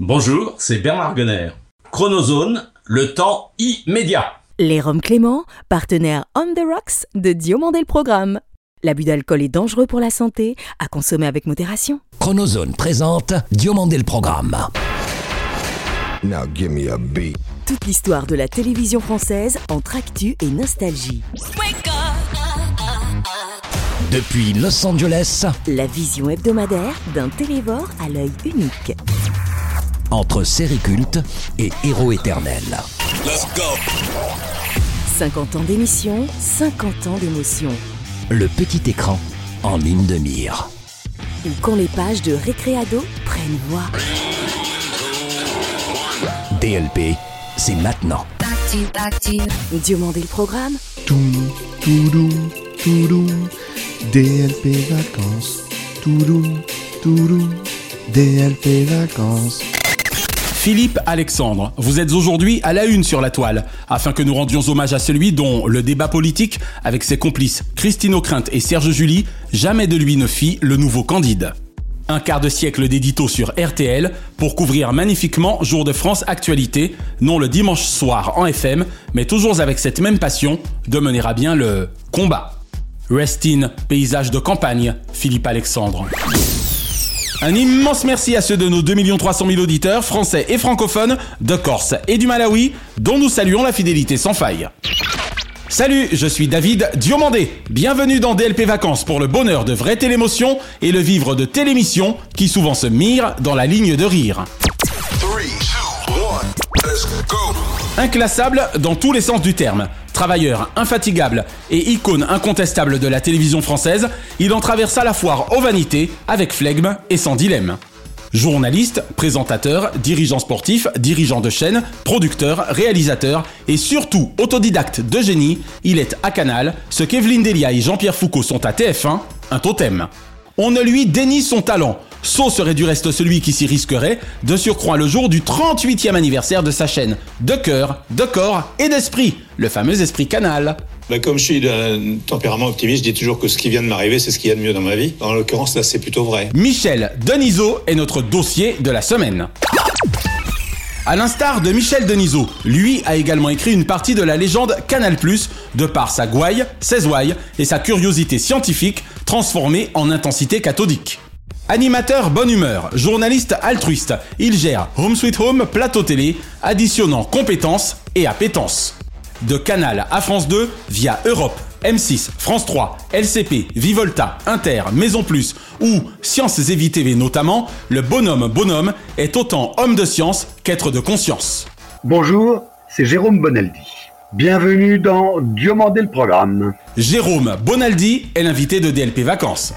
Bonjour, c'est Bernard Gunner. Chronozone, le temps immédiat. Les Roms Clément, partenaire On the Rocks de Diomandé le Programme. L'abus d'alcool est dangereux pour la santé, à consommer avec modération. Chronozone présente Diomandé le Programme. Now give me a beat. Toute l'histoire de la télévision française entre actu et nostalgie. Depuis Los Angeles, La vision hebdomadaire d'un télévore à l'œil unique. Entre série culte et héros éternel. 50 ans d'émission, 50 ans d'émotion. Le petit écran en ligne de mire. Ou quand les pages de Récréado prennent voix. DLP, c'est maintenant. Diomandé le programme, Toum, toudoum, toudoum, DLP vacances. Toudoum, toudoum, DLP vacances. Philippe Alexandre, vous êtes aujourd'hui à la une sur la toile, afin que nous rendions hommage à celui dont le débat politique, avec ses complices Christine O'Krent et Serge Julie, jamais de lui ne fit le nouveau Candide. Un quart de siècle d'édito sur RTL pour couvrir magnifiquement Jour de France Actualité, non le dimanche soir en FM, mais toujours avec cette même passion de mener à bien le combat. Rest in, paysage de campagne, Philippe Alexandre. Un immense merci à ceux de nos 2 300 000 auditeurs, français et francophones, de Corse et du Malawi, dont nous saluons la fidélité sans faille. Salut, je suis David Diomandé. Bienvenue dans DLP Vacances pour le bonheur de vraies télémotions et le vivre de télémissions qui souvent se mirent dans la ligne de rire. Inclassable dans tous les sens du terme. Travailleur infatigable et icône incontestable de la télévision française, il en traversa la foire aux vanités avec flegme et sans dilemme. Journaliste, présentateur, dirigeant sportif, dirigeant de chaîne, producteur, réalisateur et surtout autodidacte de génie, il est à Canal ce qu'Evelyne Delia et Jean-Pierre Foucault sont à TF1, un totem. On ne lui dénie son talent. Sot serait du reste celui qui s'y risquerait, de surcroît le jour du 38e anniversaire de sa chaîne. De cœur, de corps et d'esprit, le fameux esprit canal. Bah, comme je suis d'un tempérament optimiste, je dis toujours que ce qui vient de m'arriver, c'est ce qu'il y a de mieux dans ma vie. En l'occurrence, là, c'est plutôt vrai. Michel Denisot est notre dossier de la semaine. À l'instar de Michel Denisot, lui a également écrit une partie de la légende Canal+, de par sa gouaille, ses ouailles et sa curiosité scientifique transformée en intensité cathodique. Animateur bonne humeur, journaliste altruiste, il gère Home Sweet Home Plateau Télé, additionnant compétences et appétence. De Canal à France 2 via Europe, M6, France 3, LCP, Vivolta, Inter, Maison Plus ou Sciences et notamment, le bonhomme bonhomme est autant homme de science qu'être de conscience. Bonjour, c'est Jérôme Bonaldi. Bienvenue dans Diomandé le programme. Jérôme Bonaldi est l'invité de DLP Vacances.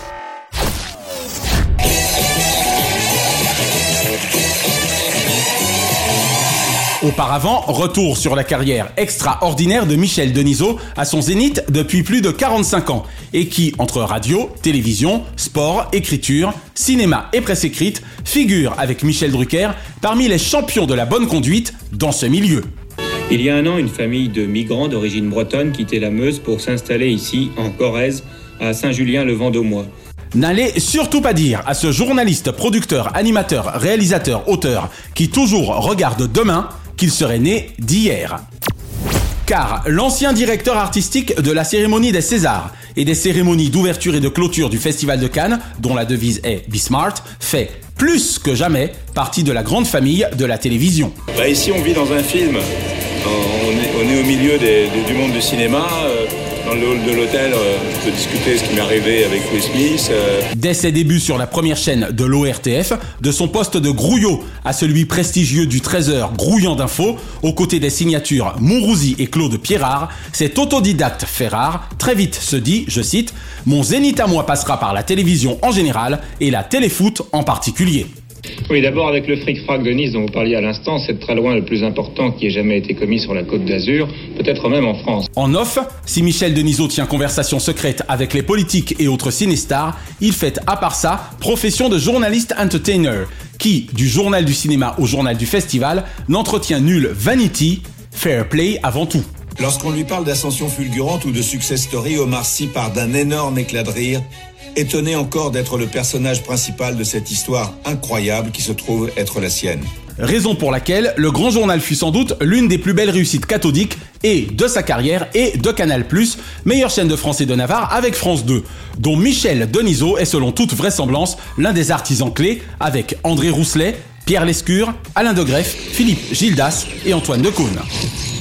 Auparavant, retour sur la carrière extraordinaire de Michel Denisot à son zénith depuis plus de 45 ans et qui, entre radio, télévision, sport, écriture, cinéma et presse écrite, figure avec Michel Drucker parmi les champions de la bonne conduite dans ce milieu. Il y a un an, une famille de migrants d'origine bretonne quittait la Meuse pour s'installer ici, en Corrèze, à Saint-Julien-le-Vendômois. N'allez surtout pas dire à ce journaliste, producteur, animateur, réalisateur, auteur qui toujours regarde demain qu'il serait né d'hier. Car l'ancien directeur artistique de la cérémonie des Césars et des cérémonies d'ouverture et de clôture du Festival de Cannes, dont la devise est Be Smart, fait plus que jamais partie de la grande famille de la télévision. Bah, ici, on vit dans un film. On est, on est au milieu des- du monde du cinéma. euh, Dans le hall de l'hôtel, euh, je peux discuter ce qui m'est arrivé avec Will Smith. euh, Dès ses débuts sur la première chaîne de l'ORTF, de son poste de grouillot à celui prestigieux du 13h grouillant d'infos, aux côtés des signatures Mourouzi et Claude Pierrard, cet autodidacte fait rare, très vite se dit, je cite, Mon zénith à moi passera par la télévision en général et la téléfoot en particulier. Oui, d'abord avec le fric-frac de Nice dont vous parliez à l'instant, c'est de très loin le plus important qui ait jamais été commis sur la côte d'Azur, peut-être même en France. En off, si Michel Denisot tient conversation secrète avec les politiques et autres cinésstars, il fait à part ça profession de journaliste entertainer, qui, du journal du cinéma au journal du festival, n'entretient nulle vanity, fair play avant tout. Lorsqu'on lui parle d'ascension fulgurante ou de success story, Omar Sy part d'un énorme éclat de rire, étonné encore d'être le personnage principal de cette histoire incroyable qui se trouve être la sienne. Raison pour laquelle le grand journal fut sans doute l'une des plus belles réussites cathodiques et de sa carrière et de Canal+, meilleure chaîne de France et de Navarre avec France 2, dont Michel Denisot est selon toute vraisemblance l'un des artisans clés avec André Rousselet, Pierre Lescure, Alain de Greff, Philippe Gildas et Antoine Decaune.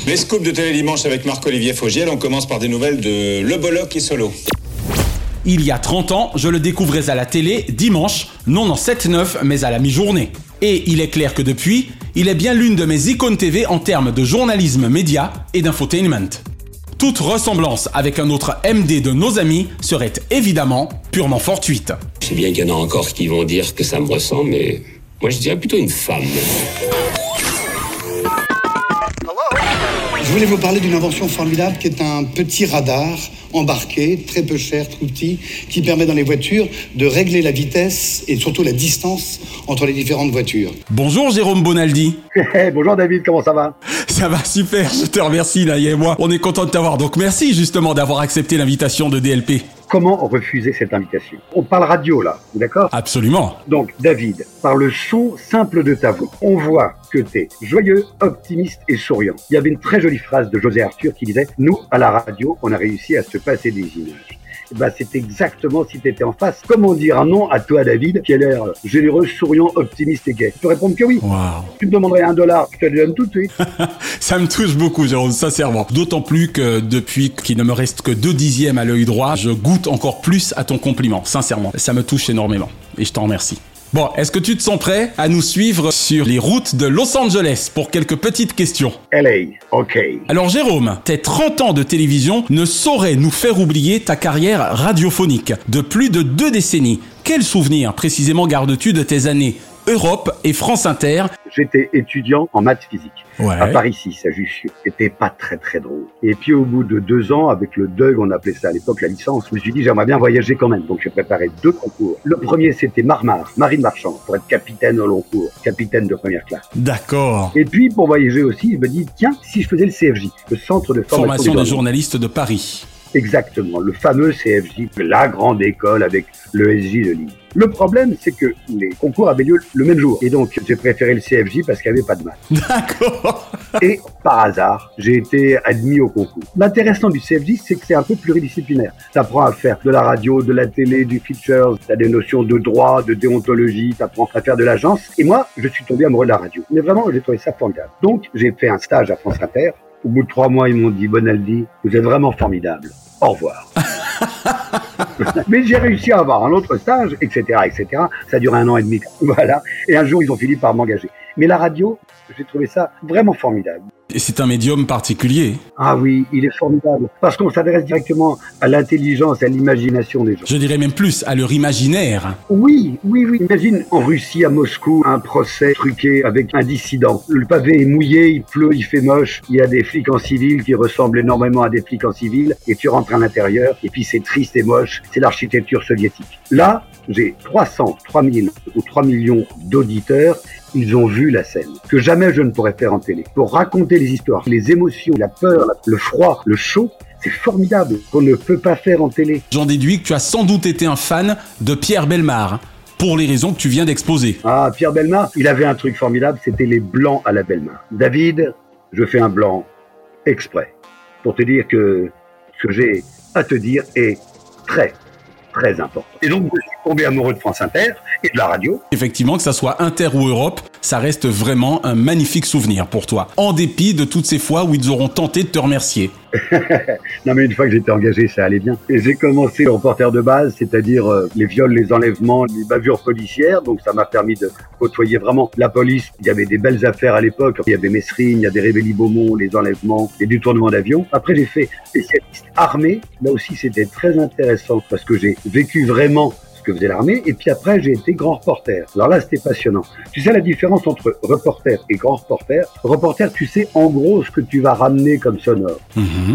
Les scoops de Télé Dimanche avec Marc-Olivier Fogiel, on commence par des nouvelles de Le Bolloc et Solo. Il y a 30 ans, je le découvrais à la télé dimanche, non en 7-9, mais à la mi-journée. Et il est clair que depuis, il est bien l'une de mes icônes TV en termes de journalisme média et d'infotainment. Toute ressemblance avec un autre MD de nos amis serait évidemment purement fortuite. Sais bien qu'il y en a encore qui vont dire que ça me ressemble, mais moi je dirais plutôt une femme. Je voulais vous parler d'une invention formidable qui est un petit radar embarqué, très peu cher, tout petit, qui permet dans les voitures de régler la vitesse et surtout la distance entre les différentes voitures. Bonjour Jérôme Bonaldi. Bonjour David, comment ça va? Ça va super, je te remercie là, et moi. On est content de t'avoir, donc merci justement d'avoir accepté l'invitation de DLP. Comment refuser cette invitation? On parle radio là, d'accord? Absolument. Donc David, par le son simple de ta voix, on voit que t'es joyeux, optimiste et souriant. Il y avait une très jolie phrase de José Arthur qui disait Nous, à la radio, on a réussi à se passer des images. Bah, c'est exactement si tu étais en face. Comment dire un nom à toi, David, qui a l'air généreux, souriant, optimiste et gay Tu peux répondre que oui. Wow. Tu me demanderais un dollar, je te le donne tout de suite. Ça me touche beaucoup, Jérôme, sincèrement. D'autant plus que depuis qu'il ne me reste que deux dixièmes à l'œil droit, je goûte encore plus à ton compliment, sincèrement. Ça me touche énormément. Et je t'en remercie. Bon, est-ce que tu te sens prêt à nous suivre sur les routes de Los Angeles pour quelques petites questions? LA, ok. Alors Jérôme, tes 30 ans de télévision ne sauraient nous faire oublier ta carrière radiophonique de plus de deux décennies. Quel souvenir précisément gardes-tu de tes années Europe et France Inter J'étais étudiant en maths physique Ouais. à Paris 6, à Jussieu. C'était pas très très drôle. Et puis au bout de deux ans, avec le DEUG, on appelait ça à l'époque la licence, je me suis dit j'aimerais bien voyager quand même. Donc j'ai préparé deux concours. Le premier c'était Marmar, marine marchand, pour être capitaine au long cours, capitaine de première classe. D'accord. Et puis pour voyager aussi, je me dis tiens, si je faisais le CFJ, le centre de formation, Formation des journalistes. journalistes de Paris. Exactement, le fameux CFJ, la grande école avec le SJ de Lille. Le problème, c'est que les concours avaient lieu le même jour. Et donc, j'ai préféré le CFJ parce qu'il n'y avait pas de maths. D'accord. Et par hasard, j'ai été admis au concours. L'intéressant du CFJ, c'est que c'est un peu pluridisciplinaire. T'apprends à faire de la radio, de la télé, du feature, t'as des notions de droit, de déontologie, t'apprends à faire de l'agence. Et moi, je suis tombé amoureux de la radio. Mais vraiment, j'ai trouvé ça formidable. Donc, j'ai fait un stage à France Inter. Au bout de trois mois, ils m'ont dit, Bonaldi, vous êtes vraiment formidable. Au revoir. Mais j'ai réussi à avoir un autre stage, etc., etc. Ça duré un an et demi. Voilà. Et un jour, ils ont fini par m'engager. Mais la radio, j'ai trouvé ça vraiment formidable. Et c'est un médium particulier. Ah oui, il est formidable. Parce qu'on s'adresse directement à l'intelligence, à l'imagination des gens. Je dirais même plus à leur imaginaire. Oui, oui, oui. Imagine en Russie, à Moscou, un procès truqué avec un dissident. Le pavé est mouillé, il pleut, il fait moche. Il y a des flics en civil qui ressemblent énormément à des flics en civil. Et tu rentres à l'intérieur, et puis c'est triste et moche. C'est l'architecture soviétique. Là, j'ai 300, 3000 ou 3 millions d'auditeurs. Ils ont vu la scène que jamais je ne pourrais faire en télé. Pour raconter les histoires, les émotions, la peur, le froid, le chaud, c'est formidable qu'on ne peut pas faire en télé. J'en déduis que tu as sans doute été un fan de Pierre Belmar, pour les raisons que tu viens d'exposer. Ah, Pierre Belmar, il avait un truc formidable, c'était les blancs à la Belmar. David, je fais un blanc exprès pour te dire que ce que j'ai à te dire est très, très important. Et donc, je suis tombé amoureux de France Inter et de la radio. Effectivement, que ça soit Inter ou Europe, ça reste vraiment un magnifique souvenir pour toi, en dépit de toutes ces fois où ils auront tenté de te remercier. non mais une fois que j'étais engagé, ça allait bien. Et j'ai commencé le reporter de base, c'est-à-dire euh, les viols, les enlèvements, les bavures policières. Donc ça m'a permis de côtoyer vraiment la police. Il y avait des belles affaires à l'époque. Il y avait Messrine, il y avait Révéli Beaumont, les enlèvements, les détournements d'avions. Après j'ai fait spécialiste armée. Là aussi c'était très intéressant parce que j'ai vécu vraiment que faisait l'armée. Et puis après, j'ai été grand reporter. Alors là, c'était passionnant. Tu sais la différence entre reporter et grand reporter? Reporter, tu sais en gros ce que tu vas ramener comme sonore.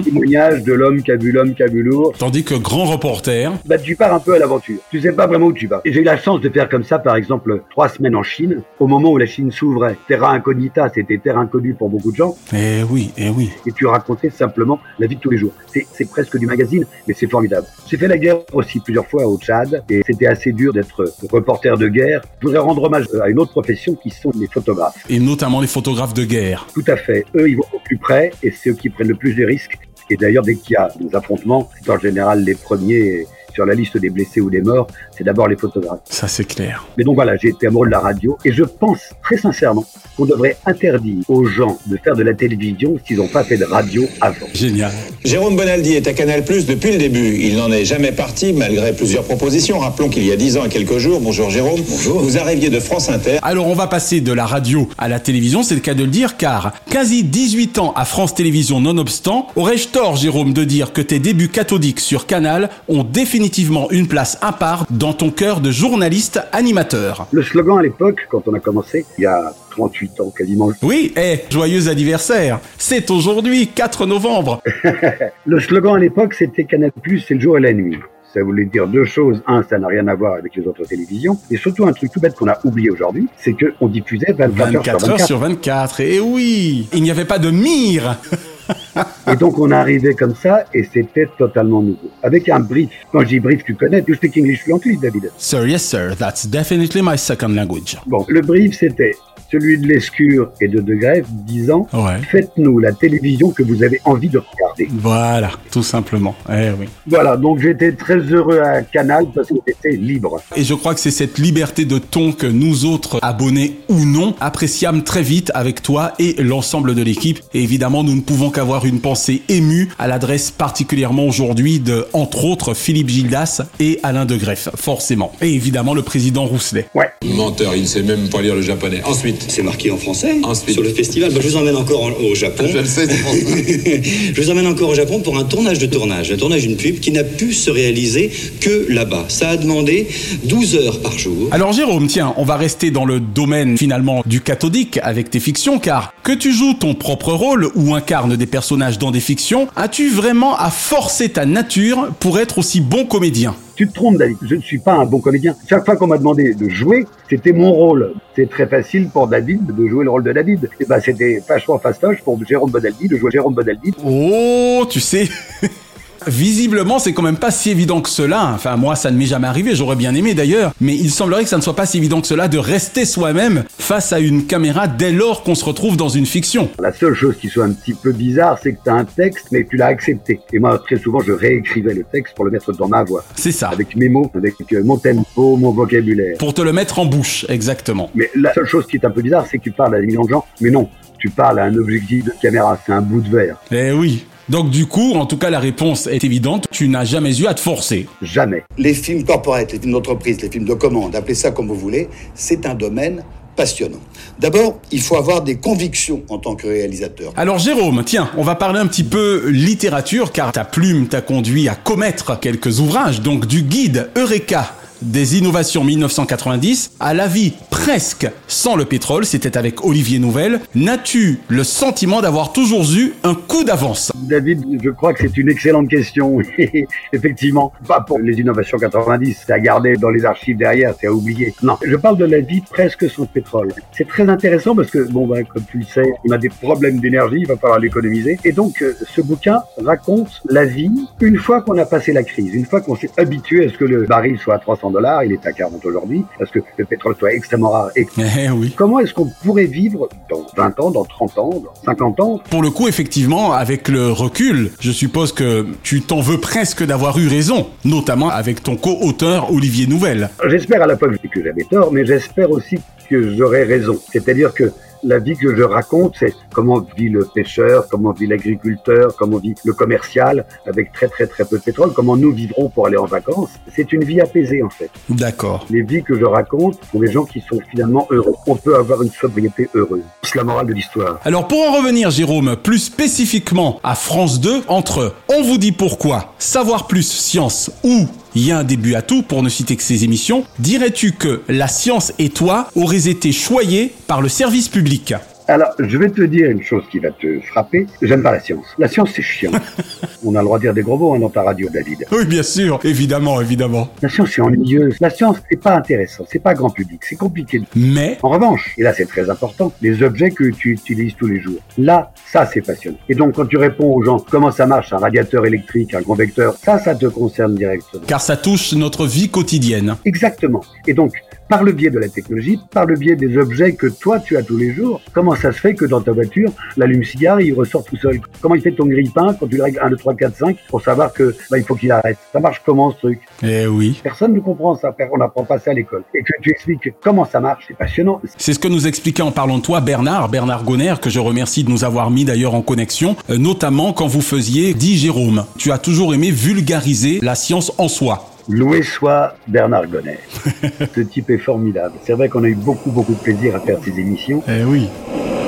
Témoignage de l'homme qui a vu l'homme qui a vu l'ours. Tandis que grand reporter, Bah, tu pars un peu à l'aventure. Tu sais pas vraiment où tu vas. Et j'ai eu la chance de faire comme ça, par exemple, trois semaines en Chine, au moment où la Chine s'ouvrait. Terra incognita, c'était terre inconnue pour beaucoup de gens. eh oui, eh oui. Et tu racontais simplement la vie de tous les jours. C'est presque du magazine, mais c'est formidable. J'ai fait la guerre aussi plusieurs fois au Tchad, et c'était assez dur d'être reporter de guerre. Je voudrais rendre hommage à une autre profession qui sont les photographes. Et notamment les photographes de guerre. Tout à fait. Eux, ils vont au plus près, et c'est eux qui prennent le plus de risques. Et d'ailleurs, dès qu'il y a des affrontements, c'est en général les premiers sur la liste des blessés ou des morts, c'est d'abord les photographes. Ça c'est clair. Mais donc voilà, j'ai été amoureux de la radio et je pense très sincèrement qu'on devrait interdire aux gens de faire de la télévision s'ils n'ont pas fait de radio avant. Génial. Jérôme Bonaldi est à Canal Plus depuis le début. Il n'en est jamais parti malgré plusieurs propositions. Rappelons qu'il y a 10 ans et quelques jours, bonjour Jérôme, bonjour. vous arriviez de France Inter. Alors on va passer de la radio à la télévision, c'est le cas de le dire, car quasi 18 ans à France Télévisions nonobstant, aurais-je tort Jérôme de dire que tes débuts cathodiques sur Canal ont définitivement une place à part dans ton cœur de journaliste animateur Le slogan à l'époque, quand on a commencé, il y a 38 ans quasiment. Oui, eh, joyeux anniversaire C'est aujourd'hui, 4 novembre Le slogan à l'époque, c'était Canal+, c'est le jour et la nuit. Ça voulait dire deux choses. Un, ça n'a rien à voir avec les autres télévisions. Et surtout, un truc tout bête qu'on a oublié aujourd'hui, c'est qu'on diffusait 24, 24 heures sur 24. Et oui, il n'y avait pas de mire Et donc on arrivé comme ça et c'était totalement nouveau. Avec un brief. Quand je dis brief, tu connais, tu speak English fluently, David. Sir, yes sir, that's definitely my second language. Bon, le brief c'était celui de l'Escure et de De Grève disant Ouais. Faites-nous la télévision que vous avez envie de regarder. Voilà, tout simplement. Eh oui. Voilà, donc j'étais très heureux à Canal parce que c'était libre. Et je crois que c'est cette liberté de ton que nous autres, abonnés ou non, appréciâmes très vite avec toi et l'ensemble de l'équipe. Et évidemment, nous ne pouvons qu'avoir une pensée émue à l'adresse particulièrement aujourd'hui de, entre autres, Philippe Gildas et Alain de Greff, forcément. Et évidemment, le président Rousselet. Ouais. Menteur, il ne sait même pas lire le japonais. Ensuite. C'est marqué en français Ensuite. sur le festival. Bah, je vous emmène encore en- au Japon. Je le sais, je vous emmène encore au Japon pour un tournage de tournage, un tournage d'une pub qui n'a pu se réaliser que là-bas. Ça a demandé 12 heures par jour. Alors Jérôme, tiens, on va rester dans le domaine finalement du cathodique avec tes fictions, car que tu joues ton propre rôle ou incarnes des personnages dans des fictions, as-tu vraiment à forcer ta nature pour être aussi bon comédien? Tu te trompes, David. Je ne suis pas un bon comédien. Chaque fois qu'on m'a demandé de jouer, c'était mon rôle. C'est très facile pour David de jouer le rôle de David. Et ben, c'était vachement fastoche pour Jérôme Bonaldi de jouer Jérôme Bonaldi. Oh, tu sais Visiblement, c'est quand même pas si évident que cela. Enfin, moi, ça ne m'est jamais arrivé, j'aurais bien aimé d'ailleurs. Mais il semblerait que ça ne soit pas si évident que cela de rester soi-même face à une caméra dès lors qu'on se retrouve dans une fiction. La seule chose qui soit un petit peu bizarre, c'est que tu as un texte, mais tu l'as accepté. Et moi, très souvent, je réécrivais le texte pour le mettre dans ma voix. C'est ça. Avec mes mots, avec euh, mon tempo, mon vocabulaire. Pour te le mettre en bouche, exactement. Mais la seule chose qui est un peu bizarre, c'est que tu parles à des millions de gens. Mais non, tu parles à un objectif de caméra, c'est un bout de verre. Eh oui. Donc du coup, en tout cas, la réponse est évidente. Tu n'as jamais eu à te forcer. Jamais. Les films corporate, les films d'entreprise, les films de commande, appelez ça comme vous voulez, c'est un domaine passionnant. D'abord, il faut avoir des convictions en tant que réalisateur. Alors Jérôme, tiens, on va parler un petit peu littérature, car ta plume t'a conduit à commettre quelques ouvrages, donc du guide Eureka des innovations 1990 à la vie presque sans le pétrole, c'était avec Olivier Nouvel. N'as-tu le sentiment d'avoir toujours eu un coup d'avance? David, je crois que c'est une excellente question. Effectivement, pas pour les innovations 90, c'est à garder dans les archives derrière, c'est à oublier. Non, je parle de la vie presque sans pétrole. C'est très intéressant parce que, bon, bah, comme tu le sais, on a des problèmes d'énergie, il va falloir l'économiser. Et donc, euh, ce bouquin raconte la vie une fois qu'on a passé la crise, une fois qu'on s'est habitué à ce que le baril soit à 300 dollars, il est à 40 aujourd'hui, parce que le pétrole soit extrêmement rare. Et Eh oui. comment est-ce qu'on pourrait vivre dans 20 ans, dans 30 ans, dans 50 ans? Pour le coup, effectivement, avec le recul, je suppose que tu t'en veux presque d'avoir eu raison, notamment avec ton co-auteur Olivier Nouvel. J'espère à la fois que j'avais tort, mais j'espère aussi que j'aurai raison. C'est-à-dire que la vie que je raconte, c'est comment vit le pêcheur, comment vit l'agriculteur, comment vit le commercial avec très très très peu de pétrole, comment nous vivrons pour aller en vacances. C'est une vie apaisée en fait. D'accord. Les vies que je raconte sont des gens qui sont finalement heureux. On peut avoir une sobriété heureuse. C'est la morale de l'histoire. Alors pour en revenir, Jérôme, plus spécifiquement à France 2, entre On vous dit pourquoi, Savoir plus science ou Il y a un début à tout, pour ne citer que ces émissions. Dirais-tu que La science et toi auraient été choyés par le service public? Alors, je vais te dire une chose qui va te frapper. J'aime pas la science. La science, c'est chiant. On a le droit de dire des gros mots hein, dans ta radio, David. Oui, bien sûr, évidemment, évidemment. La science, c'est ennuyeuse. La science, c'est pas intéressant. C'est pas grand public. C'est compliqué. Mais, En revanche, et là c'est très important, les objets que tu utilises tous les jours. Là, ça c'est passionnant. Et donc quand tu réponds aux gens comment ça marche un radiateur électrique, un convecteur, ça, ça te concerne directement. car ça touche notre vie quotidienne. Exactement. Et donc, par le biais de la technologie, par le biais des objets que toi tu as tous les jours, comment ça se fait que dans ta voiture, l'allume-cigare, il ressort tout seul? Comment il fait ton grille-pain quand tu le règles 1, 2, 3, 4, 5 pour savoir que bah, il faut qu'il arrête? Ça marche comment ce truc? Eh oui. Personne ne comprend ça, on n'apprend pas ça à l'école. Et que tu expliques comment ça marche, c'est passionnant. C'est ce que nous expliquait en parlant de toi Bernard, Bernard Gonner, que je remercie de nous avoir mis d'ailleurs en connexion, euh, notamment quand vous faisiez dit Jérôme. Tu as toujours aimé vulgariser la science en soi. Loué soit Bernard Gonnet. Ce type est formidable. C'est vrai qu'on a eu beaucoup, beaucoup de plaisir à faire ces émissions. Eh oui.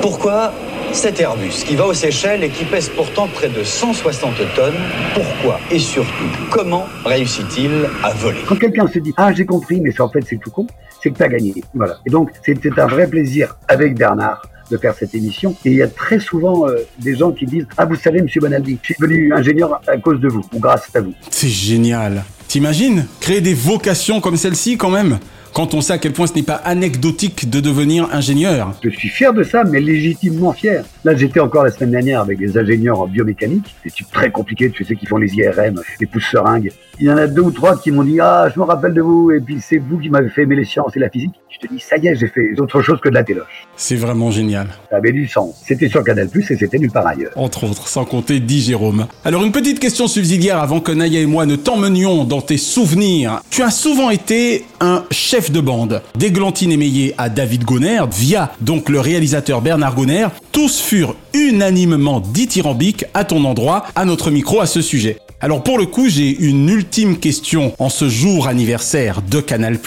Pourquoi cet Airbus qui va aux Seychelles et qui pèse pourtant près de 160 tonnes, pourquoi et surtout comment réussit-il à voler? Quand quelqu'un se dit Ah, j'ai compris, mais c'est en fait c'est tout con, c'est que t'as gagné. Voilà. Et donc, c'était un vrai plaisir avec Bernard de faire cette émission. Et il y a très souvent euh, des gens qui disent Ah, vous savez, monsieur Bonaldi, je suis devenu ingénieur à cause de vous, ou grâce à vous. C'est génial. T'imagines Créer des vocations comme celle-ci quand même quand on sait à quel point ce n'est pas anecdotique de devenir ingénieur? Je suis fier de ça, mais légitimement fier. Là, j'étais encore la semaine dernière avec des ingénieurs en biomécanique, des types très compliqués, tu sais, qui font les IRM, les pouces seringues. Il y en a deux ou trois qui m'ont dit Ah, je me rappelle de vous, et puis c'est vous qui m'avez fait aimer les sciences et la physique. Je te dis Ça y est, j'ai fait autre chose que de la téloche. C'est vraiment génial. Ça avait du sens. C'était sur Canal+, et c'était nulle part ailleurs. Entre autres, sans compter dit Jérôme. Alors une petite question subsidiaire avant que Naya et moi ne t'emmenions dans tes souvenirs. Tu as souvent été un chef de bande. D'Églantine Émeillé à David Gonner, via donc le réalisateur Bernard Gonner, tous furent unanimement dithyrambiques à ton endroit, à notre micro à ce sujet. Alors pour le coup, j'ai une ultime question en ce jour anniversaire de Canal+.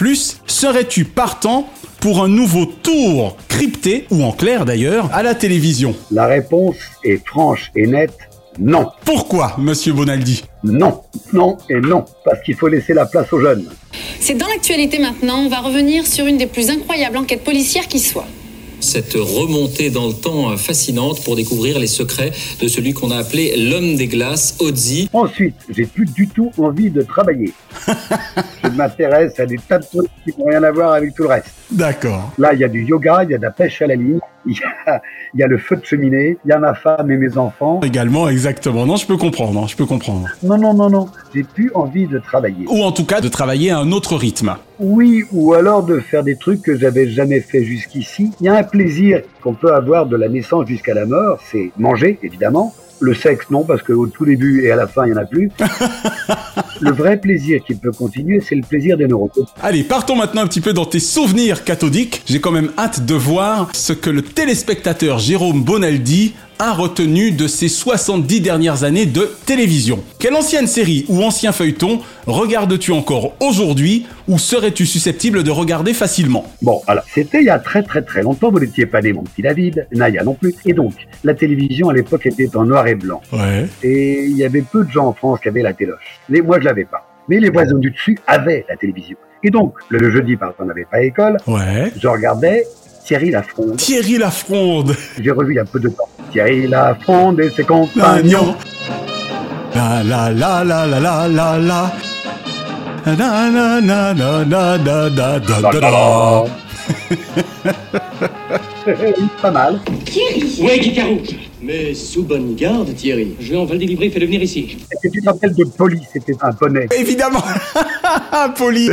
Serais-tu partant pour un nouveau tour crypté, ou en clair d'ailleurs, à la télévision? La réponse est franche et nette non. Pourquoi, monsieur Bonaldi? Non, non et non, parce qu'il faut laisser la place aux jeunes. C'est dans l'actualité maintenant, on va revenir sur une des plus incroyables enquêtes policières qui soit. Cette remontée dans le temps fascinante pour découvrir les secrets de celui qu'on a appelé l'homme des glaces, Ozzy. Ensuite, j'ai plus du tout envie de travailler. Je m'intéresse à des tas de trucs qui n'ont rien à voir avec tout le reste. D'accord. Là, il y a du yoga, il y a de la pêche à la ligne, il y a, il y a le feu de cheminée, il y a ma femme et mes enfants. Également, exactement. Non, je peux comprendre, non, je peux comprendre. Non, non, non, non, j'ai plus envie de travailler. Ou en tout cas, de travailler à un autre rythme. Oui, ou alors de faire des trucs que j'avais jamais fait jusqu'ici. Il y a un plaisir qu'on peut avoir de la naissance jusqu'à la mort, c'est manger, évidemment. Le sexe, non, parce qu'au tout début et à la fin, il n'y en a plus. le vrai plaisir qui peut continuer, c'est le plaisir des neurones. Allez, partons maintenant un petit peu dans tes souvenirs cathodiques. J'ai quand même hâte de voir ce que le téléspectateur Jérôme Bonaldi a retenu de ces 70 dernières années de télévision. Quelle ancienne série ou ancien feuilleton regardes-tu encore aujourd'hui ou serais-tu susceptible de regarder facilement? Bon, alors, c'était il y a très très très longtemps, vous n'étiez pas né, mon petit David, Naya non plus. Et donc, la télévision à l'époque était en noir et blanc. Ouais. Et il y avait peu de gens en France qui avaient la téloche. Mais moi, je l'avais pas. Mais les voisins du dessus avaient la télévision. Et donc, le jeudi, parce qu'on n'avait pas école, Ouais. je regardais Thierry Lafronde. Thierry Lafronde. J'ai revu il y a peu de temps. Thierry Lafronde et ses compagnons. La la la la la la la la. Na na na na na na na da da. pas mal. Thierry Ouais, Guicarou Mais sous bonne garde, Thierry. Je vais en délivrer, fais-le venir ici. Est-ce que tu te rappelles de Polly C'était un poney. Évidemment Poli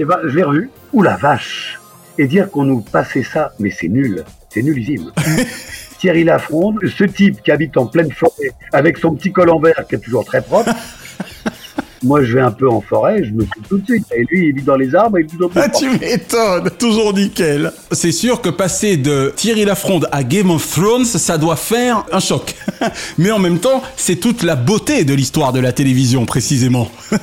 Eh ben, je l'ai revu. Ouh la vache Et dire qu'on nous passait ça, mais c'est nul. C'est nullissime. Thierry Lafronde, ce type qui habite en pleine forêt, avec son petit col en verre qui est toujours très propre. Moi, je vais un peu en forêt, je me suis tout de suite. Et lui, il vit dans les arbres, il est toujours plus Ah, tu m'étonnes Toujours nickel C'est sûr que passer de Thierry Lafronde à Game of Thrones, ça doit faire un choc. Mais en même temps, c'est toute la beauté de l'histoire de la télévision, précisément.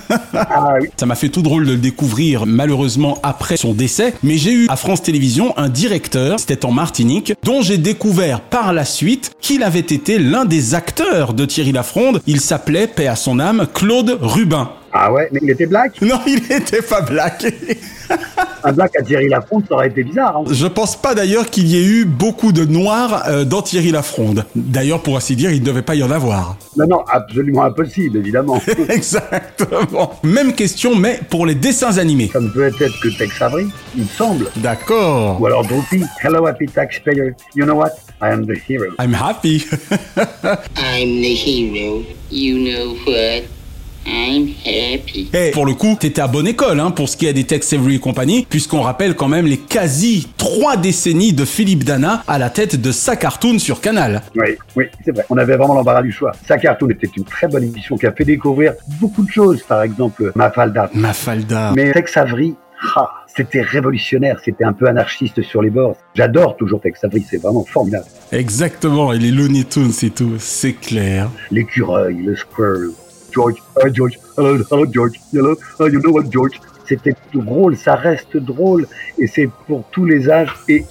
Ça m'a fait tout drôle de le découvrir, malheureusement, après son décès. Mais j'ai eu à France Télévisions un directeur, c'était en Martinique, dont j'ai découvert par la suite qu'il avait été l'un des acteurs de Thierry Lafronde. Il s'appelait, paix à son âme, Claude Rubin. Ah ouais, mais il était black Non, il était pas black. Un black à Thierry Lafronde, ça aurait été bizarre. Hein. Je pense pas d'ailleurs qu'il y ait eu beaucoup de noirs euh, dans Thierry Lafronde. D'ailleurs, pour ainsi dire, il ne devait pas y en avoir. Non, non, absolument impossible, évidemment. Exactement. Même question, mais pour les dessins animés. Ça ne peut être que Tex Avery, il me semble. D'accord. Ou alors Droopy. Hello, happy taxpayer. You know what? I am the hero. I'm happy. I'm the hero. You know what? I'm happy. Et pour le coup, t'étais à bonne école hein, pour ce qui est des Tex Avery et compagnie, puisqu'on rappelle quand même les quasi trois décennies de Philippe Dana à la tête de sa cartoon sur Canal. Oui, oui, c'est vrai. On avait vraiment l'embarras du choix. Sa cartoon était une très bonne émission qui a fait découvrir beaucoup de choses. Par exemple, Mafalda. Mafalda. Mais Tex Avery, ah, c'était révolutionnaire, c'était un peu anarchiste sur les bords. J'adore toujours Tex Avery, c'est vraiment formidable. Exactement, et les Looney Tunes et tout, c'est clair. L'écureuil, le squirrel, George, oh George, hello, hello George, hello, oh, you know what George? C'était drôle, ça reste drôle, et c'est pour tous les âges, et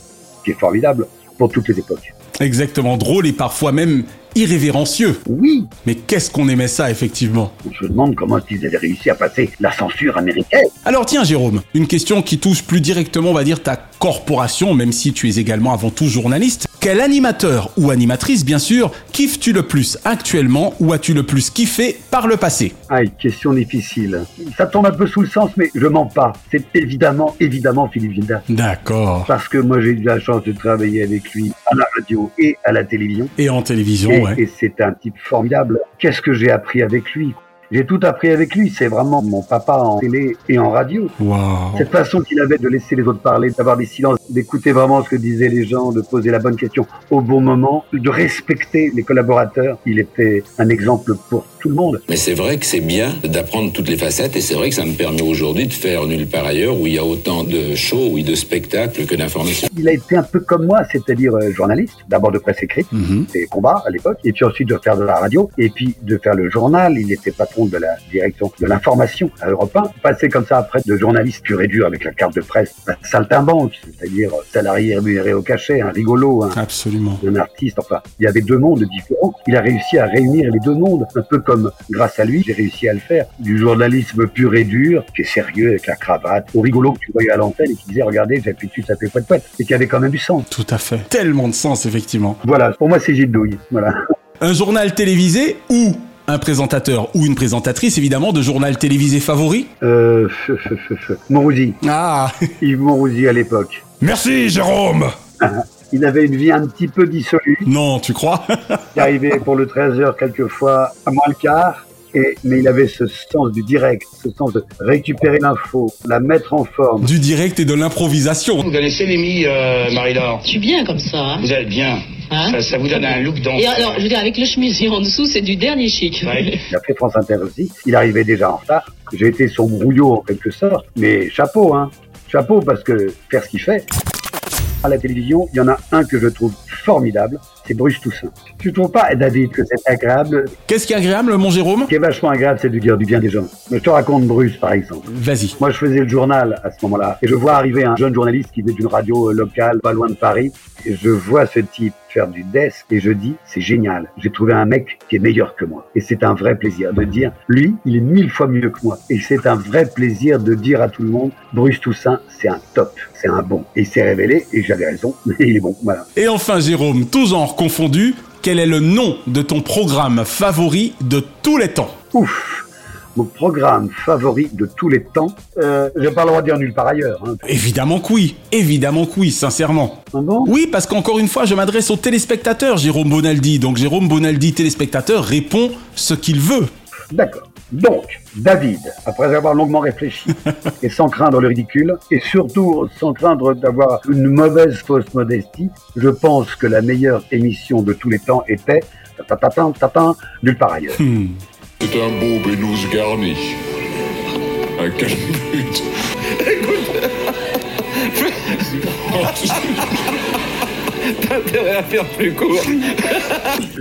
qui est formidable, pour toutes les époques. Exactement, drôle et parfois même irrévérencieux. Oui. Mais qu'est-ce qu'on aimait ça, effectivement? Je me demande comment ils avaient réussi à passer la censure américaine. Alors tiens, Jérôme, une question qui touche plus directement, on va dire, ta corporation, même si tu es également avant tout journaliste. Quel animateur ou animatrice, bien sûr, kiffes-tu le plus actuellement ou as-tu le plus kiffé par le passé? Ah, question difficile. Ça tombe un peu sous le sens, mais je mens pas. C'est évidemment, évidemment Philippe Gilda. D'accord. Parce que moi, j'ai eu la chance de travailler avec lui à la radio et à la télévision. Et en télévision, et, Et c'est un type formidable. Qu'est-ce que j'ai appris avec lui? J'ai tout appris avec lui. C'est vraiment mon papa en télé et en radio. Wow. Cette façon qu'il avait de laisser les autres parler, d'avoir des silences, d'écouter vraiment ce que disaient les gens, de poser la bonne question au bon moment, de respecter les collaborateurs. Il était un exemple pour tout le monde. Mais c'est vrai que c'est bien d'apprendre toutes les facettes et c'est vrai que ça me permet aujourd'hui de faire nulle part ailleurs où il y a autant de shows, oui, de spectacles que d'informations. Il a été un peu comme moi, c'est-à-dire euh, journaliste, d'abord de presse écrite, mm -hmm. des combats à l'époque, et puis ensuite de faire de la radio, et puis de faire le journal. Il était patron de la direction de l'information à Europe 1. Passé comme ça après de journaliste pur et dur avec la carte de presse, un saltimbanque, c'est-à-dire salarié rémunéré au cachet, un rigolo, un, Absolument. un artiste. Enfin, il y avait deux mondes différents. Il a réussi à réunir les deux mondes, un peu comme grâce à lui, j'ai réussi à le faire. Du journalisme pur et dur, qui est sérieux avec la cravate, au rigolo que tu voyais à l'antenne et qui disait regardez, j'appuie dessus, ça fait poète poète, et qui avait quand même du sens. Tout à fait. Tellement de sens, effectivement. Voilà, pour moi c'est Gilles Douille. Voilà. Un journal télévisé ou un présentateur ou une présentatrice, évidemment, de journal télévisé favori Euh. Monrouzi. Ah Yves Monrouzi à l'époque. Merci, Jérôme Il avait une vie un petit peu dissolue. Non, tu crois? Il arrivait pour le 13h quelquefois à moins le quart. Et, mais il avait ce sens du direct, ce sens de récupérer l'info, la mettre en forme. Du direct et de l'improvisation. Vous connaissez Mimi, euh, Marie-Laure Je suis bien comme ça. Hein Vous êtes bien. Hein ça, ça, vous donne un look d'enfant. Et alors, je veux dire, avec le chemisier en dessous, c'est du dernier chic. Ouais. Il a fait France Inter aussi. Il arrivait déjà en retard. J'ai été son brouillot en quelque sorte. Mais chapeau, hein. Chapeau parce que faire ce qu'il fait. À la télévision, il y en a un que je trouve formidable, c'est Bruce Toussaint. Tu trouves pas, David, que c'est agréable Qu'est-ce qui est agréable, mon Jérôme Ce qui est vachement agréable, c'est de dire du bien des gens. Je te raconte Bruce, par exemple. Vas-y. Moi, je faisais le journal à ce moment-là, et je vois arriver un jeune journaliste qui venait d'une radio locale, pas loin de Paris, et je vois ce type faire du desk, et je dis, c'est génial, j'ai trouvé un mec qui est meilleur que moi. Et c'est un vrai plaisir de dire, lui, il est mille fois mieux que moi. Et c'est un vrai plaisir de dire à tout le monde, Bruce Toussaint, c'est un top, c'est un bon. Et il s'est révélé, et j'avais raison, mais il est bon, voilà. Et enfin, Jérôme, tous genres confondus, quel est le nom de ton programme favori de tous les temps? Ouf mon programme favori de tous les temps. Euh, je pas le droit de dire nulle part ailleurs. Hein. Évidemment que oui, évidemment que oui, sincèrement. Ah bon? Oui, parce qu'encore une fois, je m'adresse aux téléspectateurs, Jérôme Bonaldi. Donc Jérôme Bonaldi, téléspectateur, répond ce qu'il veut. D'accord. Donc, David, après avoir longuement réfléchi, et sans craindre le ridicule, et surtout sans craindre d'avoir une mauvaise fausse modestie, je pense que la meilleure émission de tous les temps était tatatin, tatatin, nulle part ailleurs. Hmm. C'est un beau bénouze garni. Un. Intérêt à faire plus court.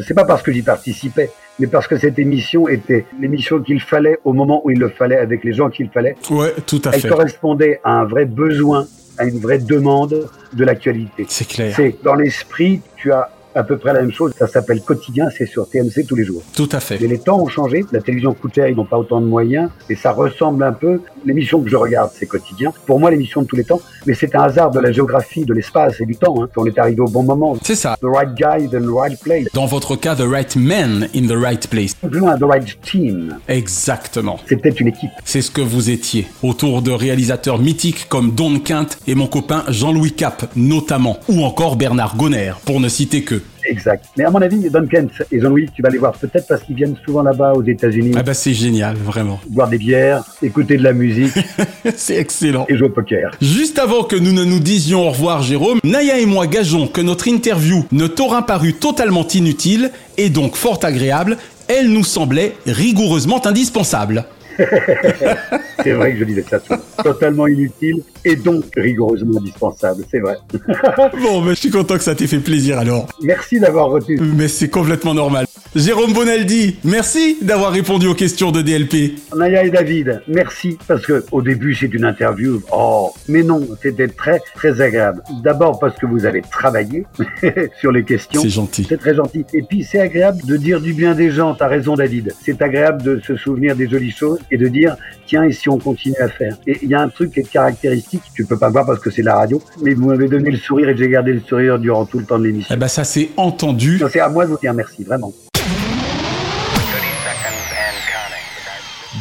C'est pas parce que j'y participais, mais parce que cette émission était l'émission qu'il fallait au moment où il le fallait, avec les gens qu'il fallait. Ouais, tout à Elle fait. correspondait à un vrai besoin, à une vraie demande de l'actualité. C'est clair. C'est dans l'esprit, tu as à peu près la même chose. Ça s'appelle Quotidien, c'est sur TMC tous les jours. Tout à fait. Mais les temps ont changé. La télévision coûte cher, ils n'ont pas autant de moyens. Et ça ressemble un peu. L'émission que je regarde, c'est Quotidien. Pour moi, l'émission de tous les temps. Mais c'est un hasard de la géographie, de l'espace et du temps. Hein. On est arrivé au bon moment. C'est ça. The right guy in the right place. Dans votre cas, the right man in the right place. Plus loin, the right team. Exactement. C'est peut-être une équipe. C'est ce que vous étiez. Autour de réalisateurs mythiques comme Don Quint et mon copain Jean-Louis Cap, notamment. Ou encore Bernard Gonner, pour ne citer que. Exact. Mais à mon avis, Don Kent et Jean-Louis, tu vas les voir peut-être parce qu'ils viennent souvent là-bas aux États-Unis. Ah bah c'est génial, vraiment. Boire des bières, écouter de la musique. c'est excellent. Et jouer au poker. Juste avant que nous ne nous disions au revoir, Jérôme, Naya et moi gageons que notre interview ne t'aura paru totalement inutile et donc fort agréable. Elle nous semblait rigoureusement indispensable. c'est vrai que je disais ça souvent. Totalement inutile et donc rigoureusement indispensable, c'est vrai. bon, mais je suis content que ça t'ait fait plaisir alors. Merci d'avoir retenu. Mais c'est complètement normal. Jérôme Bonaldi, merci d'avoir répondu aux questions de DLP. Naya et David, merci parce que au début c'est une interview. Oh, mais non, c'était très très agréable. D'abord parce que vous avez travaillé sur les questions. C'est gentil. C'est très gentil. Et puis c'est agréable de dire du bien des gens. T'as raison, David. C'est agréable de se souvenir des jolies choses et de dire tiens et si on continue à faire? Et il y a un truc qui est caractéristique. Tu peux pas voir parce que c'est la radio, mais vous m'avez donné le sourire et j'ai gardé le sourire durant tout le temps de l'émission. Eh ben ça c'est entendu. C'est à moi de vous dire merci, vraiment.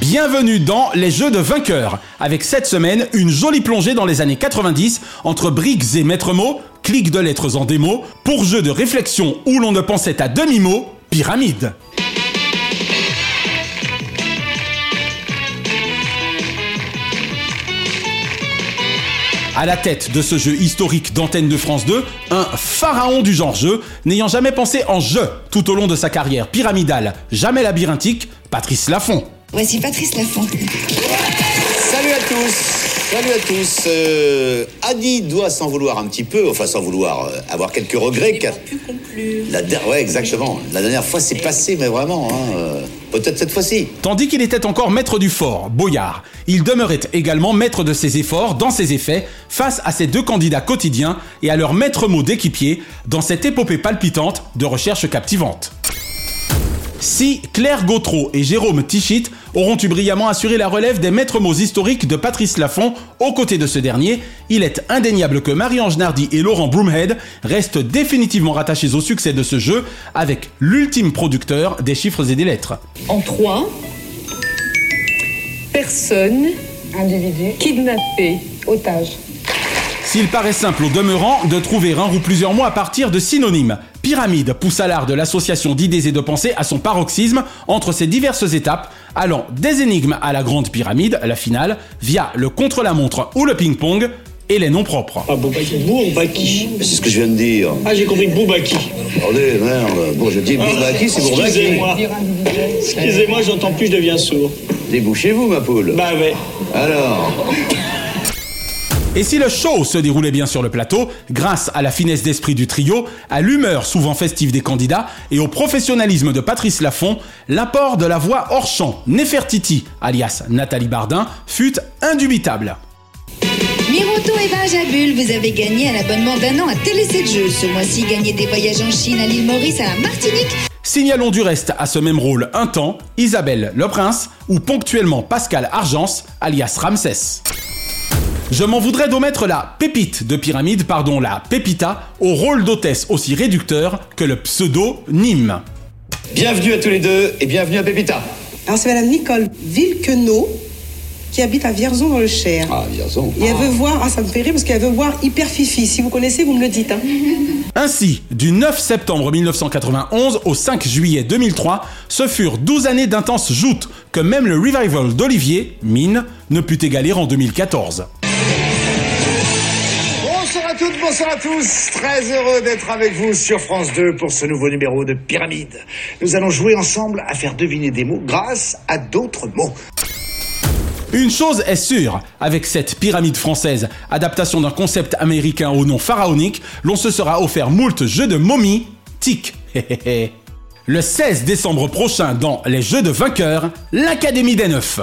Bienvenue dans Les Jeux de vainqueurs, avec cette semaine une jolie plongée dans les années 90 entre briques et maîtres mots, clics de lettres en démo, pour jeu de réflexion où l'on ne pensait à demi-mot, pyramide. À la tête de ce jeu historique d'antenne de France 2, un pharaon du genre jeu, n'ayant jamais pensé en jeu tout au long de sa carrière pyramidale, jamais labyrinthique, Patrice Laffont. Voici Patrice Laffont. Salut à tous Salut à tous euh, Adi doit s'en vouloir un petit peu, enfin sans vouloir euh, avoir quelques regrets. Car... La der... Ouais, exactement. La dernière fois, c'est passé, mais vraiment. Hein, euh, Peut-être cette fois-ci. Tandis qu'il était encore maître du fort, Boyard, il demeurait également maître de ses efforts dans ses effets face à ces deux candidats quotidiens et à leur maître mot d'équipier dans cette épopée palpitante de recherche captivante. Si Claire Gautreau et Jérôme Tichit auront eu brillamment assuré la relève des maîtres mots historiques de Patrice Laffont aux côtés de ce dernier, il est indéniable que Marie-Ange Nardi et Laurent Broomhead restent définitivement rattachés au succès de ce jeu avec l'ultime producteur des chiffres et des lettres. En 3, personne, individu, kidnappé, otage. S'il paraît simple au demeurant de trouver un ou plusieurs mots à partir de synonymes, Pyramide pousse à l'art de l'association d'idées et de pensées à son paroxysme entre ces diverses étapes, allant des énigmes à la grande pyramide, la finale, via le contre-la-montre ou le ping-pong, et les noms propres. Ah, Bourbaki. C'est ce que je viens de dire. Ah, j'ai compris Boubaki. Attendez, merde. Bon, je dis Bourbaki, c'est Bourbaki. Excusez-moi. Excusez-moi, j'entends plus, je deviens sourd. Débouchez-vous, ma poule. Bah ouais. Alors et si le show se déroulait bien sur le plateau, grâce à la finesse d'esprit du trio, à l'humeur souvent festive des candidats et au professionnalisme de Patrice Laffont, l'apport de la voix hors champ Nefertiti, alias Nathalie Bardin, fut indubitable. Miroto et Benjabul, vous avez gagné un abonnement d'un an à Télé 7 Jeux. Ce mois-ci, gagnez des voyages en Chine, à l'île Maurice, à la Martinique. Signalons du reste à ce même rôle un temps Isabelle Le Prince ou ponctuellement Pascal Argence, alias Ramsès. Je m'en voudrais d'omettre la pépite de pyramide, pardon, la pépita, au rôle d'hôtesse aussi réducteur que le pseudo-Nîmes. Bienvenue à tous les deux et bienvenue à Pépita. Alors c'est Madame Nicole Villequenot qui habite à Vierzon dans le Cher. Ah, Vierzon. Et elle veut voir, ah ça me fait rire parce qu'elle veut voir Hyper Fifi. Si vous connaissez, vous me le dites. Hein. Ainsi, du 9 septembre 1991 au 5 juillet 2003, ce furent 12 années d'intenses joutes que même le revival d'Olivier, Mine, ne put égaler en 2014. À toutes, bonsoir à tous. Très heureux d'être avec vous sur France 2 pour ce nouveau numéro de Pyramide. Nous allons jouer ensemble à faire deviner des mots grâce à d'autres mots. Une chose est sûre, avec cette pyramide française, adaptation d'un concept américain au nom pharaonique, l'on se sera offert moult jeux de momies, tic. Le 16 décembre prochain dans Les Jeux de vainqueurs, l'Académie des Neufs.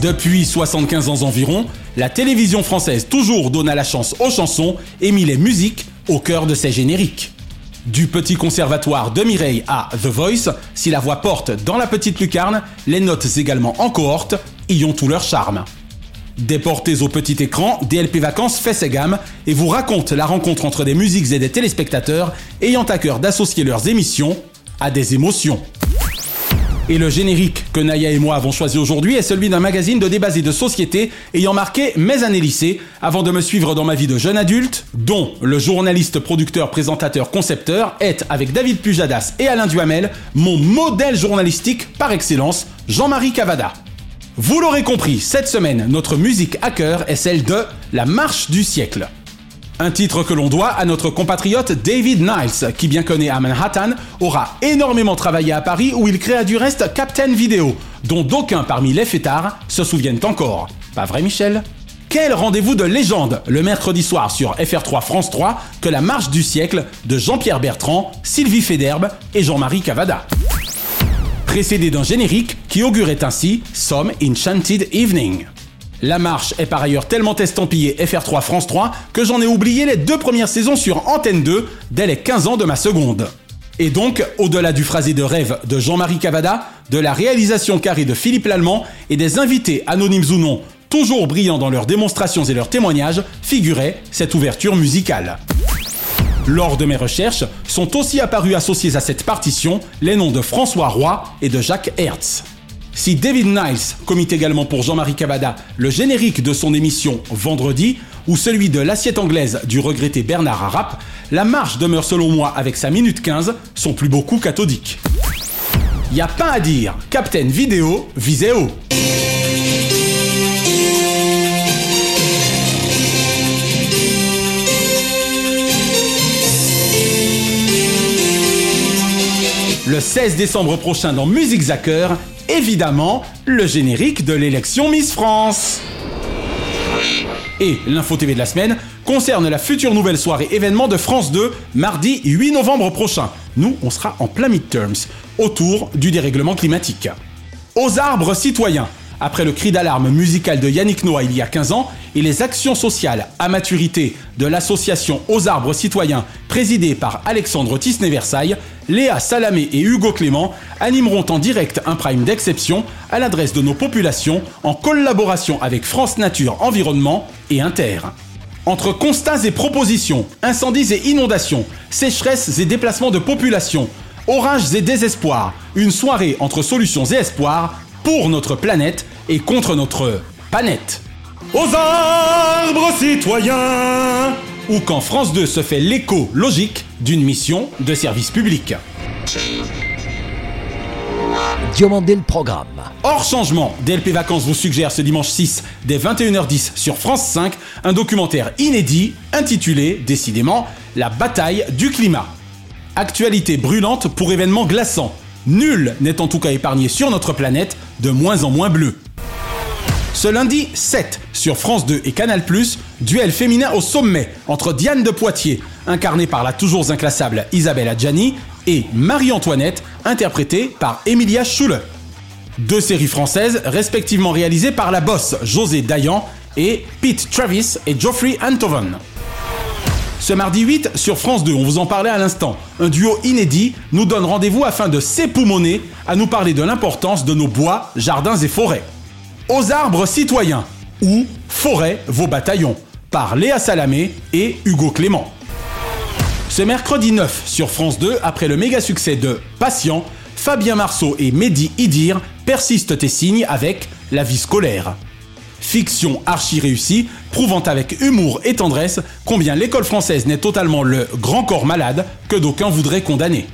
Depuis 75 ans environ, la télévision française toujours donne la chance aux chansons et mit les musiques au cœur de ses génériques. Du petit conservatoire de Mireille à The Voice, si la voix porte dans la petite lucarne, les notes également en cohorte y ont tout leur charme. Déportés au petit écran, DLP Vacances fait ses gammes et vous raconte la rencontre entre des musiques et des téléspectateurs ayant à cœur d'associer leurs émissions à des émotions. Et le générique que Naya et moi avons choisi aujourd'hui est celui d'un magazine de débat et de société ayant marqué mes années lycée avant de me suivre dans ma vie de jeune adulte, dont le journaliste, producteur, présentateur, concepteur est, avec David Pujadas et Alain Duhamel, mon modèle journalistique par excellence, Jean-Marie Cavada. Vous l'aurez compris, cette semaine, notre musique à cœur est celle de La Marche du siècle. Un titre que l'on doit à notre compatriote David Niles, qui bien connaît à Manhattan, aura énormément travaillé à Paris où il créa du reste Captain Video, dont d'aucuns parmi les fêtards se souviennent encore. Pas vrai Michel? Quel rendez-vous de légende le mercredi soir sur FR3 France 3 que la marche du siècle de Jean-Pierre Bertrand, Sylvie Federbe et Jean-Marie Cavada? Précédé d'un générique qui augurait ainsi Some Enchanted Evening. La marche est par ailleurs tellement estampillée FR3 France 3 que j'en ai oublié les deux premières saisons sur Antenne 2 dès les 15 ans de ma seconde. Et donc, au-delà du phrasé de rêve de Jean-Marie Cavada, de la réalisation carrée de Philippe Lallemand et des invités anonymes ou non, toujours brillants dans leurs démonstrations et leurs témoignages, figurait cette ouverture musicale. Lors de mes recherches, sont aussi apparus associés à cette partition les noms de François Roy et de Jacques Hertz. Si David Niles commit également pour Jean-Marie Cavada le générique de son émission Vendredi ou celui de l'assiette anglaise du regretté Bernard Arap, la marche demeure selon moi avec sa minute 15 son plus beau coup cathodique. Y a pas à dire, Captain Vidéo visait haut. Le 16 décembre prochain dans Musique Zacker, évidemment, le générique de l'élection Miss France. Et l'info TV de la semaine concerne la future nouvelle soirée événement de France 2, mardi 8 novembre prochain. Nous, on sera en plein midterms, autour du dérèglement climatique. Aux arbres citoyens, après le cri d'alarme musical de Yannick Noah il y a 15 ans et les actions sociales à maturité de l'association Aux arbres citoyens présidée par Alexandre Tisney-Versailles, Léa Salamé et Hugo Clément animeront en direct un prime d'exception à l'adresse de nos populations en collaboration avec France Nature Environnement et Inter. Entre constats et propositions, incendies et inondations, sécheresses et déplacements de population, orages et désespoir, une soirée entre solutions et espoirs pour notre planète et contre notre planète. Aux arbres citoyens Ou quand France 2 se fait l'écho logique d'une mission de service public. Diomandé le programme. Hors changement, DLP Vacances vous suggère ce dimanche 6 dès 21h10 sur France 5 un documentaire inédit intitulé, décidément, La bataille du climat. Actualité brûlante pour événements glaçants. Nul n'est en tout cas épargné sur notre planète, de moins en moins bleue. Ce lundi 7 sur France 2 et Canal+, duel féminin au sommet entre Diane de Poitiers, incarnée par la toujours inclassable Isabelle Adjani, et Marie-Antoinette, interprétée par Emilia Schulle. Deux séries françaises respectivement réalisées par la bosse José Dayan et Pete Travis et Geoffrey Antoven. Ce mardi 8 sur France 2, on vous en parlait à l'instant, un duo inédit nous donne rendez-vous afin de s'époumoner à nous parler de l'importance de nos bois, jardins et forêts. Aux arbres citoyens ou Forêt vos bataillons par Léa Salamé et Hugo Clément. Ce mercredi 9 sur France 2, après le méga succès de Patient, Fabien Marceau et Mehdi Idir persistent et signent avec La vie scolaire. Fiction archi réussie, prouvant avec humour et tendresse combien l'école française n'est totalement le grand corps malade que d'aucuns voudraient condamner.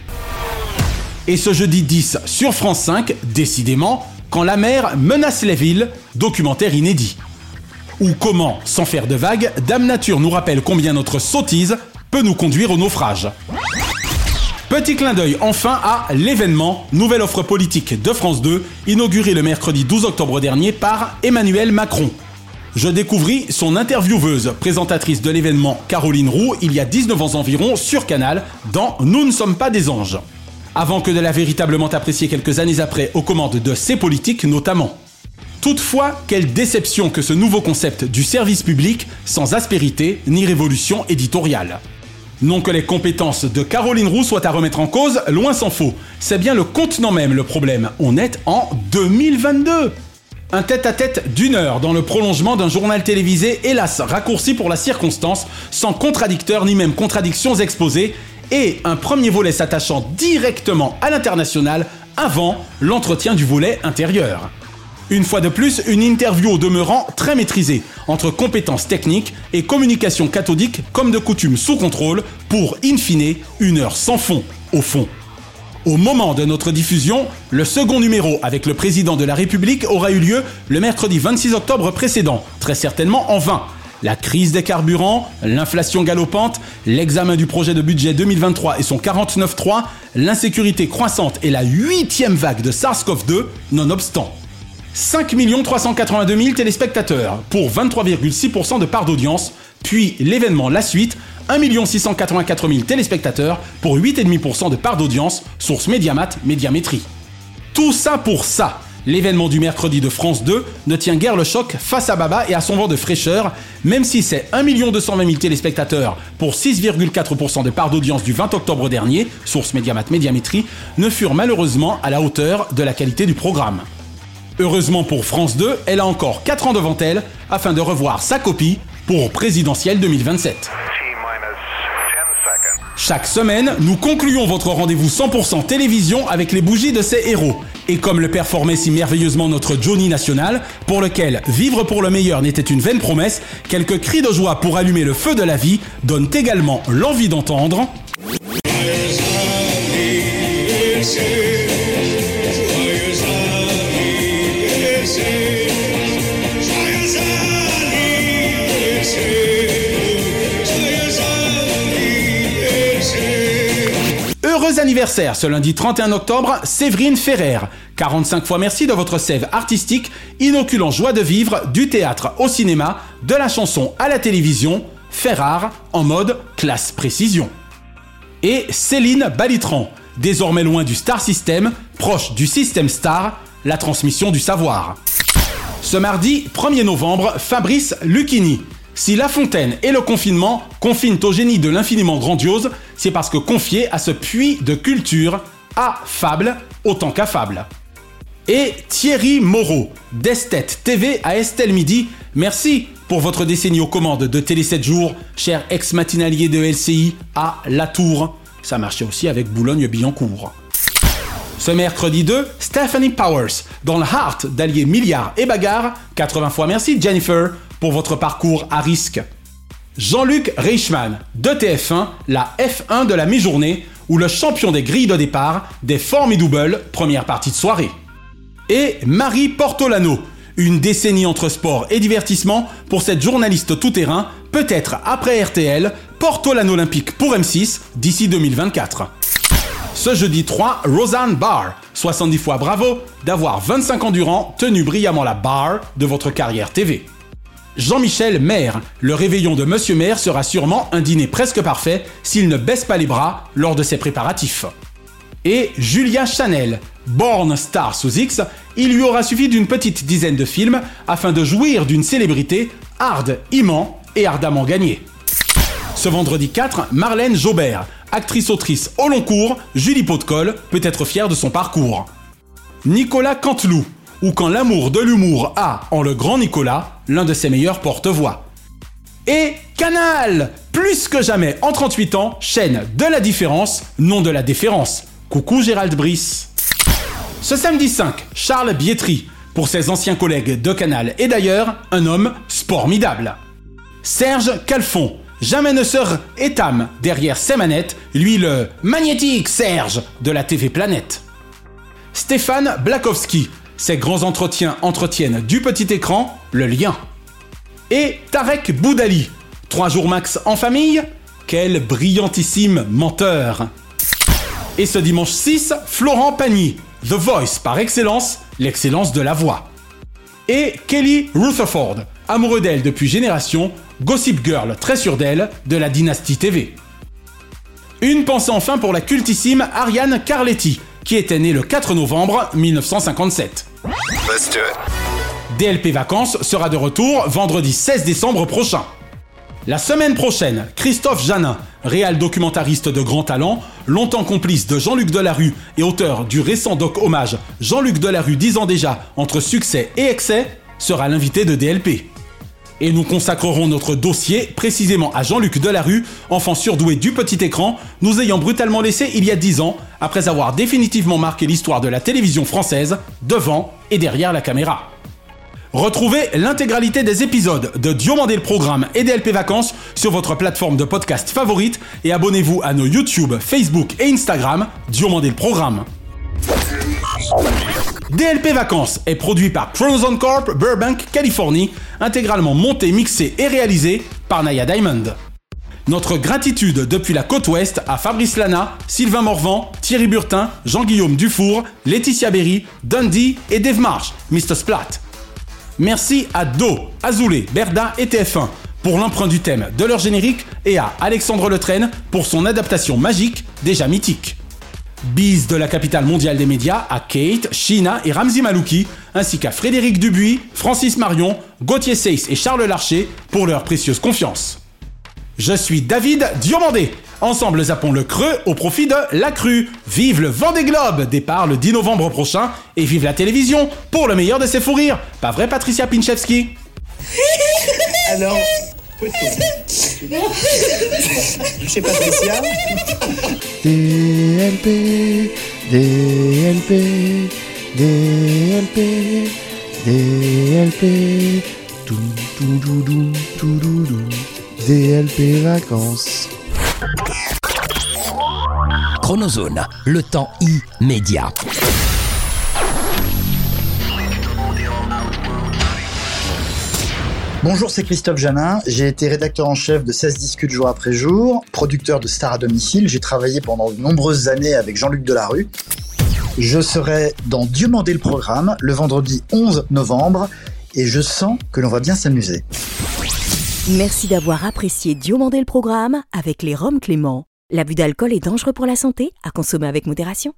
Et ce jeudi 10 sur France 5, décidément, quand la mer menace les villes, documentaire inédit. Ou comment, sans faire de vagues, Dame Nature nous rappelle combien notre sottise peut nous conduire au naufrage. Petit clin d'œil enfin à l'événement, nouvelle offre politique de France 2, inaugurée le mercredi 12 octobre dernier par Emmanuel Macron. Je découvris son intervieweuse, présentatrice de l'événement Caroline Roux, il y a 19 ans environ, sur Canal, dans Nous ne sommes pas des anges. Avant que de la véritablement apprécier quelques années après aux commandes de ses politiques notamment. Toutefois, quelle déception que ce nouveau concept du service public sans aspérité ni révolution éditoriale. Non que les compétences de Caroline Roux soient à remettre en cause, loin s'en faut. C'est bien le contenant même le problème. On est en 2022. Un tête-à-tête d'une heure dans le prolongement d'un journal télévisé, hélas raccourci pour la circonstance, sans contradicteur ni même contradictions exposées, et un premier volet s'attachant directement à l'international avant l'entretien du volet intérieur. Une fois de plus, une interview au demeurant très maîtrisée, entre compétences techniques et communication cathodique comme de coutume sous contrôle, pour, in fine, une heure sans fond, au fond. Au moment de notre diffusion, le second numéro avec le président de la République aura eu lieu le mercredi 26 octobre précédent, très certainement en vain. La crise des carburants, l'inflation galopante, l'examen du projet de budget 2023 et son 49.3, l'insécurité croissante et la huitième vague de SARS-CoV-2, nonobstant. 5 382 000 téléspectateurs pour 23,6% de part d'audience, puis l'événement La Suite, 1 684 000 téléspectateurs pour 8,5% de part d'audience, source Mediamat Médiamétrie. Tout ça pour ça. L'événement du mercredi de France 2 ne tient guère le choc face à Baba et à son vent de fraîcheur, même si ces 1 220 000 téléspectateurs pour 6,4% de part d'audience du 20 octobre dernier, source Mediamat Médiamétrie, ne furent malheureusement à la hauteur de la qualité du programme. Heureusement pour France 2, elle a encore 4 ans devant elle afin de revoir sa copie pour présidentielle 2027. Chaque semaine, nous concluons votre rendez-vous 100% télévision avec les bougies de ces héros. Et comme le performait si merveilleusement notre Johnny National, pour lequel vivre pour le meilleur n'était une vaine promesse, quelques cris de joie pour allumer le feu de la vie donnent également l'envie d'entendre. Anniversaire ce lundi 31 octobre, Séverine Ferrer. 45 fois merci de votre sève artistique, inoculant joie de vivre du théâtre au cinéma, de la chanson à la télévision, fait rare en mode classe précision. Et Céline Balitran, désormais loin du star system, proche du système star, la transmission du savoir. Ce mardi 1er novembre, Fabrice Lucchini. Si La Fontaine et le confinement confinent au génie de l'infiniment grandiose, c'est parce que confié à ce puits de culture, à fable autant qu'affable. Et Thierry Moreau, d'Esthète TV à Estelle Midi, merci pour votre décennie aux commandes de Télé 7 jours, cher ex-matinalier de LCI à La Tour. Ça marchait aussi avec Boulogne-Billancourt. Ce mercredi 2, Stephanie Powers, dans le heart d'alliés milliards et bagarres. 80 fois merci Jennifer pour votre parcours à risque. Jean-Luc Reichmann, de TF1, la F1 de la mi-journée, ou le champion des grilles de départ des Formidable, première partie de soirée. Et Marie Portolano, une décennie entre sport et divertissement pour cette journaliste tout-terrain, peut-être après RTL, Portolano Olympique pour M6 d'ici 2024. Ce jeudi 3, Roseanne Barr, 70 fois bravo d'avoir 25 ans durant tenu brillamment la barre de votre carrière TV. Jean-Michel Maire, le réveillon de Monsieur Maire sera sûrement un dîner presque parfait s'il ne baisse pas les bras lors de ses préparatifs. Et Julia Chanel, born star sous X, il lui aura suffi d'une petite dizaine de films afin de jouir d'une célébrité hard, immense et ardemment gagnée. Ce vendredi 4, Marlène Jobert, actrice-autrice au long cours, Julie Potecol peut être fière de son parcours. Nicolas Canteloup, ou quand l'amour de l'humour a, en le grand Nicolas, l'un de ses meilleurs porte-voix. Et Canal Plus que jamais, en 38 ans, chaîne de la différence, non de la déférence. Coucou Gérald Brice. Ce samedi 5, Charles Bietri, pour ses anciens collègues de Canal et d'ailleurs, un homme formidable. Serge Calfon, jamais ne se étame derrière ses manettes, lui le magnétique Serge de la TV Planète. Stéphane Blakowski, ses grands entretiens entretiennent du petit écran le lien. Et Tarek Boudali, trois jours max en famille, quel brillantissime menteur. Et ce dimanche 6, Florent Pagny, The Voice par excellence, l'excellence de la voix. Et Kelly Rutherford, amoureux d'elle depuis génération, Gossip Girl très sûr d'elle de la dynastie TV. Une pensée enfin pour la cultissime Ariane Carletti, qui était née le 4 novembre 1957. Let's do it. DLP Vacances sera de retour vendredi 16 décembre prochain. La semaine prochaine, Christophe Janin, réal documentariste de grand talent, longtemps complice de Jean-Luc Delarue et auteur du récent doc hommage Jean-Luc Delarue 10 ans déjà entre succès et excès, sera l'invité de DLP. Et nous consacrerons notre dossier précisément à Jean-Luc Delarue, enfant surdoué du petit écran, nous ayant brutalement laissé il y a 10 ans, après avoir définitivement marqué l'histoire de la télévision française, devant et derrière la caméra. Retrouvez l'intégralité des épisodes de Diomandé le Programme et DLP Vacances sur votre plateforme de podcast favorite et abonnez-vous à nos YouTube, Facebook et Instagram Diomandé le Programme. DLP Vacances est produit par Chronozone Corp, Burbank, Californie, intégralement monté, mixé et réalisé par Naya Diamond. Notre gratitude depuis la côte ouest à Fabrice Lana, Sylvain Morvan, Thierry Burtin, Jean-Guillaume Dufour, Laetitia Berry, Dundee et Dave Marsh, Mr. Splat. Merci à Do, Azoulay, Berda et TF1 pour l'emprunt du thème de leur générique et à Alexandre Letraine pour son adaptation magique déjà mythique. Bise de la capitale mondiale des médias à Kate, Shina et Ramzi Malouki, ainsi qu'à Frédéric Dubuis, Francis Marion, Gauthier Seyss et Charles Larcher pour leur précieuse confiance. Je suis David Diomandé. Ensemble, zappons le creux au profit de la crue. Vive le Vendée Globe, départ le 10 novembre prochain, et vive la télévision pour le meilleur de ses fous rires. Pas vrai, Patricia Pinchevski? Alors, chez Patricia, DLP, DLP, DLP, DLP, tout, tout, tout, tout, tout, tout, tout, DLP vacances. Chronozone, le temps immédiat. Bonjour, c'est Christophe Janin. J'ai été rédacteur en chef de 16 discutes jour après jour, producteur de Star à domicile. J'ai travaillé pendant de nombreuses années avec Jean-Luc Delarue. Je serai dans Dieu mandé le programme le vendredi 11 novembre et je sens que l'on va bien s'amuser. Merci d'avoir apprécié Diomandé le programme avec les Roms Clément. L'abus d'alcool est dangereux pour la santé, à consommer avec modération.